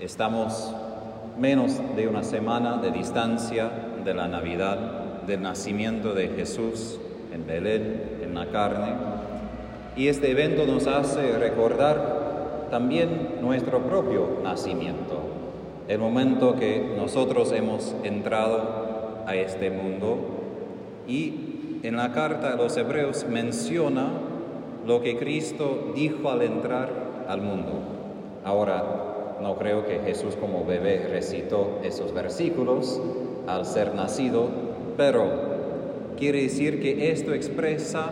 Estamos menos de una semana de distancia de la Navidad, del nacimiento de Jesús en Belén, en la carne, y este evento nos hace recordar también nuestro propio nacimiento, el momento que nosotros hemos entrado a este mundo y en la carta a los hebreos menciona lo que Cristo dijo al entrar al mundo. Ahora, no creo que Jesús como bebé recitó esos versículos al ser nacido, pero quiere decir que esto expresa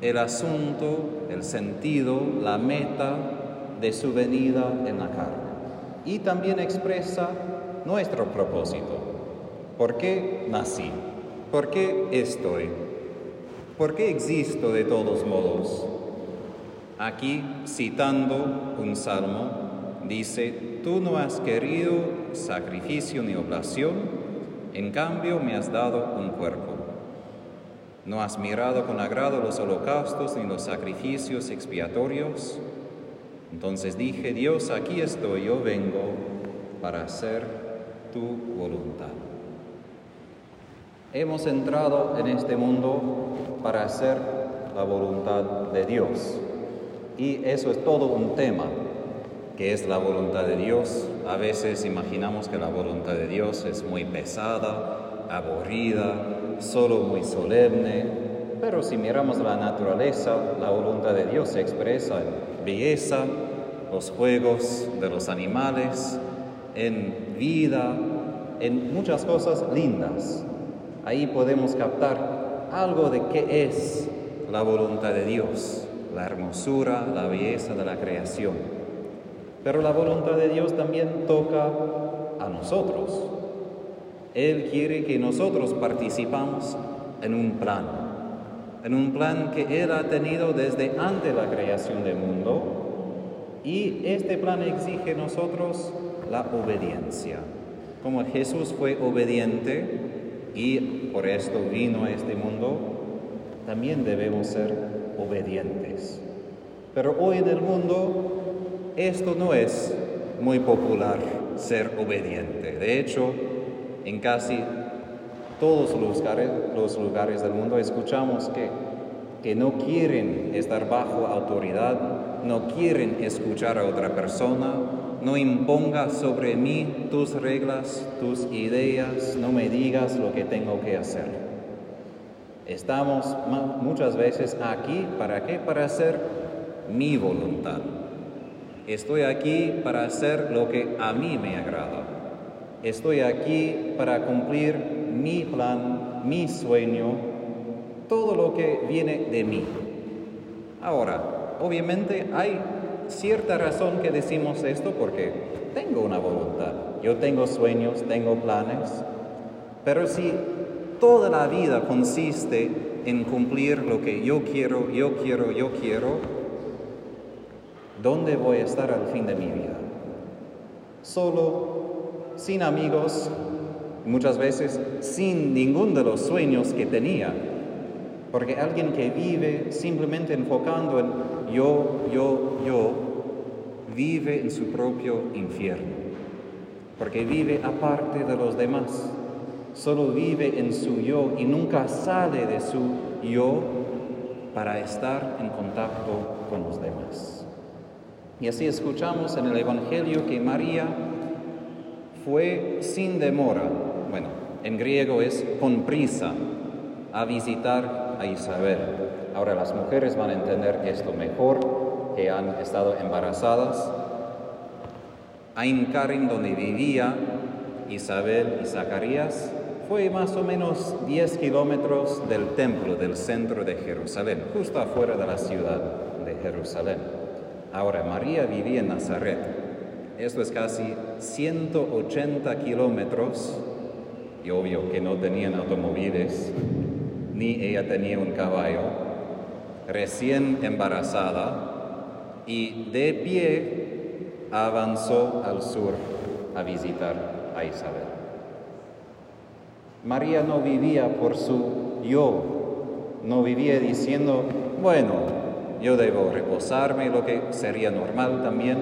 el asunto, el sentido, la meta de su venida en la carne. Y también expresa nuestro propósito. ¿Por qué nací? ¿Por qué estoy? ¿Por qué existo de todos modos? Aquí citando un salmo dice, tú no has querido sacrificio ni oblación, en cambio me has dado un cuerpo. No has mirado con agrado los holocaustos ni los sacrificios expiatorios. Entonces dije, Dios, aquí estoy, yo vengo para hacer tu voluntad. Hemos entrado en este mundo para hacer la voluntad de Dios. Y eso es todo un tema es la voluntad de Dios. A veces imaginamos que la voluntad de Dios es muy pesada, aburrida, solo muy solemne, pero si miramos la naturaleza, la voluntad de Dios se expresa en belleza, los juegos de los animales, en vida, en muchas cosas lindas. Ahí podemos captar algo de qué es la voluntad de Dios, la hermosura, la belleza de la creación. Pero la voluntad de Dios también toca a nosotros. Él quiere que nosotros participamos en un plan, en un plan que Él ha tenido desde antes de la creación del mundo y este plan exige nosotros la obediencia. Como Jesús fue obediente y por esto vino a este mundo, también debemos ser obedientes. Pero hoy en el mundo esto no es muy popular, ser obediente. De hecho, en casi todos los lugares, del mundo escuchamos que, que no quieren estar bajo autoridad, no quieren escuchar a otra persona, no imponga sobre mí tus reglas, tus ideas, no me digas lo que tengo que hacer. Estamos muchas veces aquí, ¿para qué? Para hacer mi voluntad. Estoy aquí para hacer lo que a mí me agrada. Estoy aquí para cumplir mi plan, mi sueño, todo lo que viene de mí. Ahora, obviamente hay cierta razón que decimos esto porque tengo una voluntad, yo tengo sueños, tengo planes, pero si toda la vida consiste en cumplir lo que yo quiero, yo quiero, yo quiero, ¿Dónde voy a estar al fin de mi vida? Solo, sin amigos, muchas veces sin ningún de los sueños que tenía. Porque alguien que vive simplemente enfocando en yo, yo, yo, vive en su propio infierno. Porque vive aparte de los demás. Solo vive en su yo y nunca sale de su yo para estar en contacto con los demás. Y así escuchamos en el Evangelio que María fue sin demora, bueno, en griego es con prisa, a visitar a Isabel. Ahora las mujeres van a entender esto mejor, que han estado embarazadas. Ain Karim, donde vivía Isabel y Zacarías, fue más o menos 10 kilómetros del templo del centro de Jerusalén, justo afuera de la ciudad de Jerusalén. Ahora, María vivía en Nazaret. Esto es casi 180 kilómetros, y obvio que no tenían automóviles, ni ella tenía un caballo, recién embarazada, y de pie avanzó al sur a visitar a Isabel. María no vivía por su yo, no vivía diciendo, bueno, yo debo reposarme, lo que sería normal también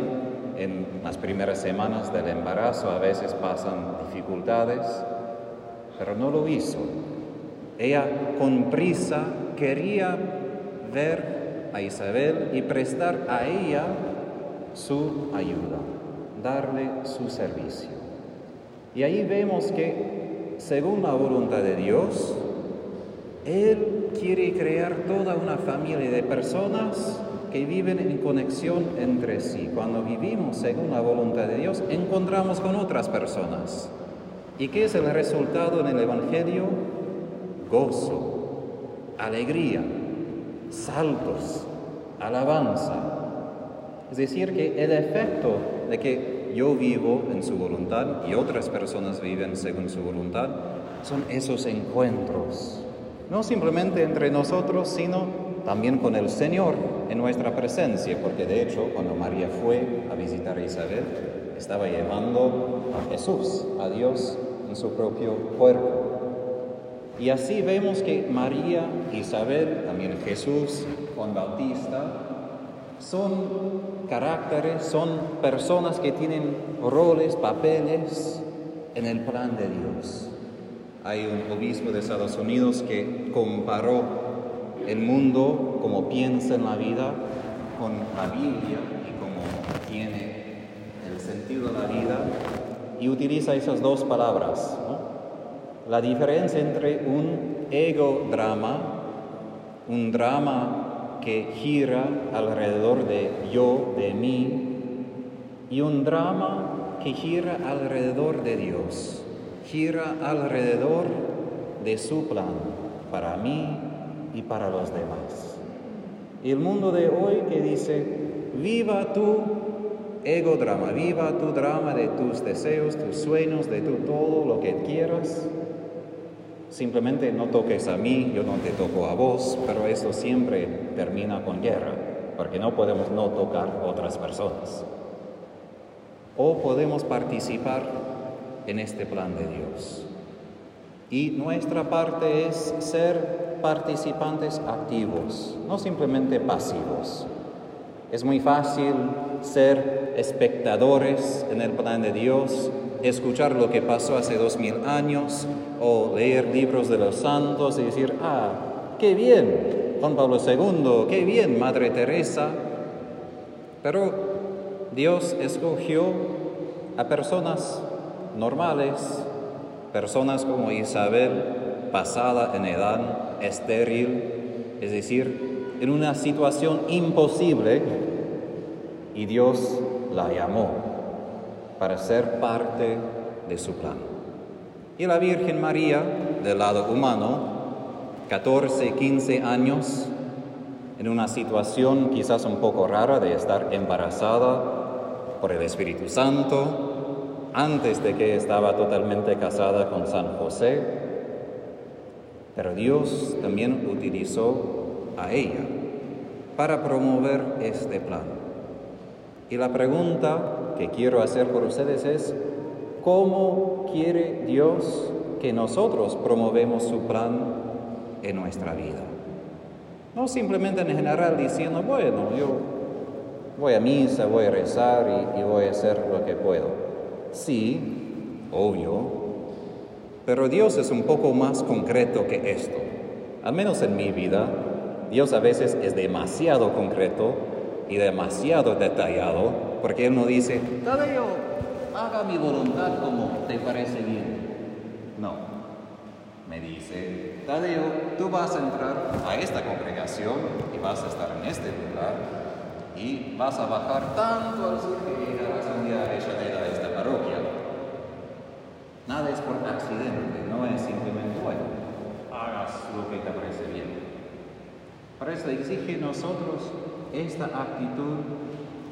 en las primeras semanas del embarazo a veces pasan dificultades, pero no lo hizo. Ella con prisa quería ver a Isabel y prestar a ella su ayuda, darle su servicio. Y ahí vemos que, según la voluntad de Dios, Él quiere crear toda una familia de personas que viven en conexión entre sí. Cuando vivimos según la voluntad de Dios, encontramos con otras personas. ¿Y qué es el resultado en el Evangelio? Gozo, alegría, saltos, alabanza. Es decir, que el efecto de que yo vivo en su voluntad y otras personas viven según su voluntad son esos encuentros. No simplemente entre nosotros, sino también con el Señor en nuestra presencia, porque de hecho cuando María fue a visitar a Isabel, estaba llevando a Jesús, a Dios en su propio cuerpo. Y así vemos que María, Isabel, también Jesús, Juan Bautista, son caracteres, son personas que tienen roles, papeles en el plan de Dios. Hay un obispo de Estados Unidos que comparó el mundo como piensa en la vida con la Biblia y como tiene el sentido de la vida y utiliza esas dos palabras. La diferencia entre un ego drama, un drama que gira alrededor de yo, de mí, y un drama que gira alrededor de Dios, gira alrededor de su plan para mí y para los demás. Y el mundo de hoy que dice, viva tu ego drama, viva tu drama de tus deseos, tus sueños, de tu todo lo que quieras. Simplemente no toques a mí, yo no te toco a vos, pero eso siempre termina con guerra, porque no podemos no tocar otras personas. O podemos participar en este plan de Dios. Y nuestra parte es ser participantes activos, no simplemente pasivos. Es muy fácil ser espectadores en el plan de Dios, escuchar lo que pasó hace dos mil años o leer libros de los santos y decir, ah, qué bien, Juan Pablo II, qué bien, Madre Teresa. Pero Dios escogió a personas normales, personas como Isabel, pasada en edad, estéril, es decir, en una situación imposible, y Dios la llamó para ser parte de su plan. Y la Virgen María, del lado humano, 14, 15 años, en una situación quizás un poco rara de estar embarazada por el Espíritu Santo, antes de que estaba totalmente casada con San José, pero Dios también utilizó a ella para promover este plan. Y la pregunta que quiero hacer por ustedes es, ¿cómo quiere Dios que nosotros promovemos su plan en nuestra vida? No simplemente en general diciendo, bueno, yo voy a misa, voy a rezar y, voy a hacer lo que puedo. Sí, obvio, pero Dios es un poco más concreto que esto. Al menos en mi vida, Dios a veces es demasiado concreto y demasiado detallado, porque Él no dice, Tadeo, haga mi voluntad como te parece bien. No, me dice, Tadeo, tú vas a entrar a esta congregación y vas a estar en este lugar y vas a bajar tanto al sur que llegarás un día a Nada es por accidente, no es simplemente, bueno, hagas lo que te parece bien. Para eso exige nosotros esta actitud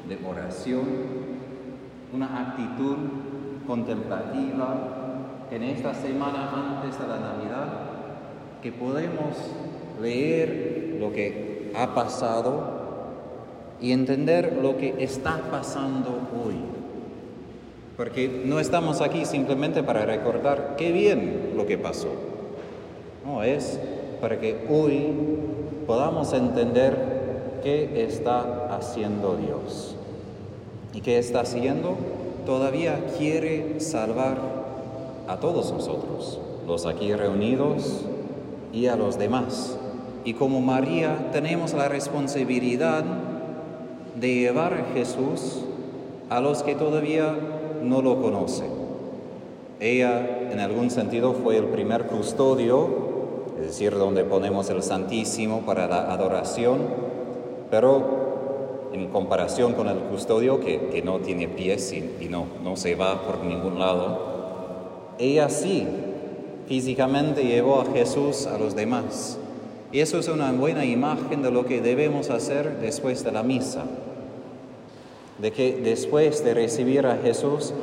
de oración, una actitud contemplativa en esta semana antes de la Navidad, que podemos leer lo que ha pasado y entender lo que está pasando hoy. Porque no estamos aquí simplemente para recordar qué bien lo que pasó. No, es para que hoy podamos entender qué está haciendo Dios. ¿Y qué está haciendo? Todavía quiere salvar a todos nosotros, los aquí reunidos y a los demás. Y como María tenemos la responsabilidad de llevar a Jesús a los que todavía no lo conocen. Ella, en algún sentido, fue el primer custodio, es decir, donde ponemos el Santísimo para la adoración, pero en comparación con el custodio, que, no tiene pies y, no, no se va por ningún lado, ella sí físicamente llevó a Jesús a los demás. Y eso es una buena imagen de lo que debemos hacer después de la misa. De que después de recibir a Jesús,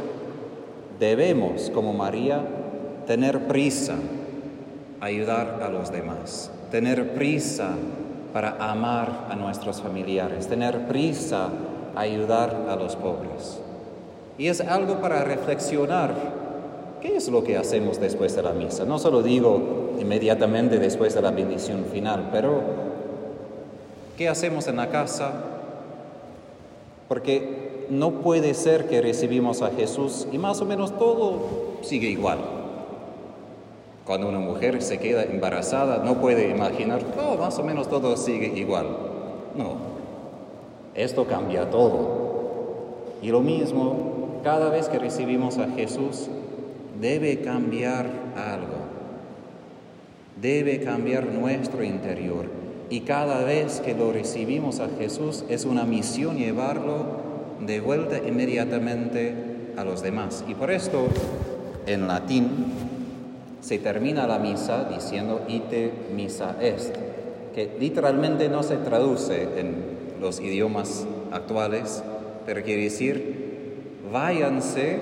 debemos, como María, tener prisa, ayudar a los demás, tener prisa para amar a nuestros familiares, tener prisa, ayudar a los pobres. Y es algo para reflexionar. ¿Qué es lo que hacemos después de la misa? No solo digo inmediatamente después de la bendición final. Pero, ¿qué hacemos en la casa? Porque no puede ser que recibimos a Jesús y más o menos todo sigue igual. Cuando una mujer se queda embarazada, no puede imaginar, oh, más o menos todo sigue igual. No, esto cambia todo. Y lo mismo, cada vez que recibimos a Jesús, debe cambiar algo debe cambiar nuestro interior. Y cada vez que lo recibimos a Jesús es una misión llevarlo de vuelta inmediatamente a los demás. Y por esto en latín se termina la misa diciendo ite misa est, que literalmente no se traduce en los idiomas actuales, pero quiere decir váyanse,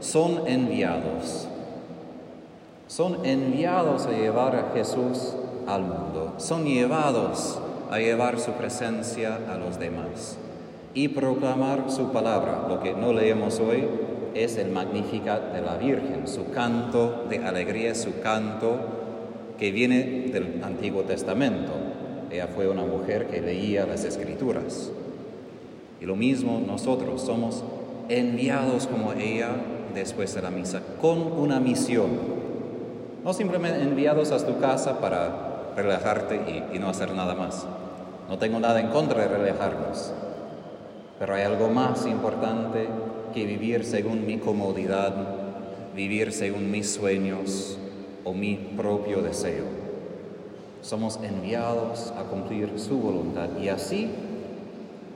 son enviados son enviados a llevar a Jesús al mundo, son llevados a llevar su presencia a los demás y proclamar su palabra. Lo que no leemos hoy es el Magnificat de la Virgen, su canto de alegría, su canto que viene del Antiguo Testamento. Ella fue una mujer que leía las escrituras. Y lo mismo nosotros somos enviados como ella después de la misa, con una misión, no simplemente enviados a tu casa para relajarte y, no hacer nada más. No tengo nada en contra de relajarnos, pero hay algo más importante que vivir según mi comodidad, vivir según mis sueños o mi propio deseo. Somos enviados a cumplir su voluntad y así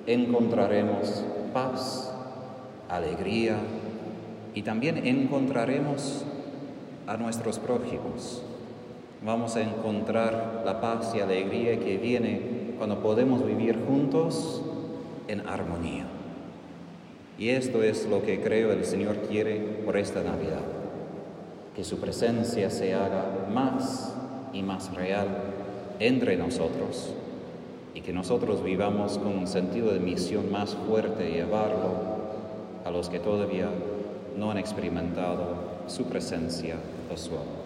encontraremos paz, alegría y también encontraremos a nuestros prójimos. Vamos a encontrar la paz y alegría que viene cuando podemos vivir juntos en armonía. Y esto es lo que creo el Señor quiere por esta Navidad, que su presencia se haga más y más real entre nosotros y que nosotros vivamos con un sentido de misión más fuerte y llevarlo a los que todavía no han experimentado su presencia o.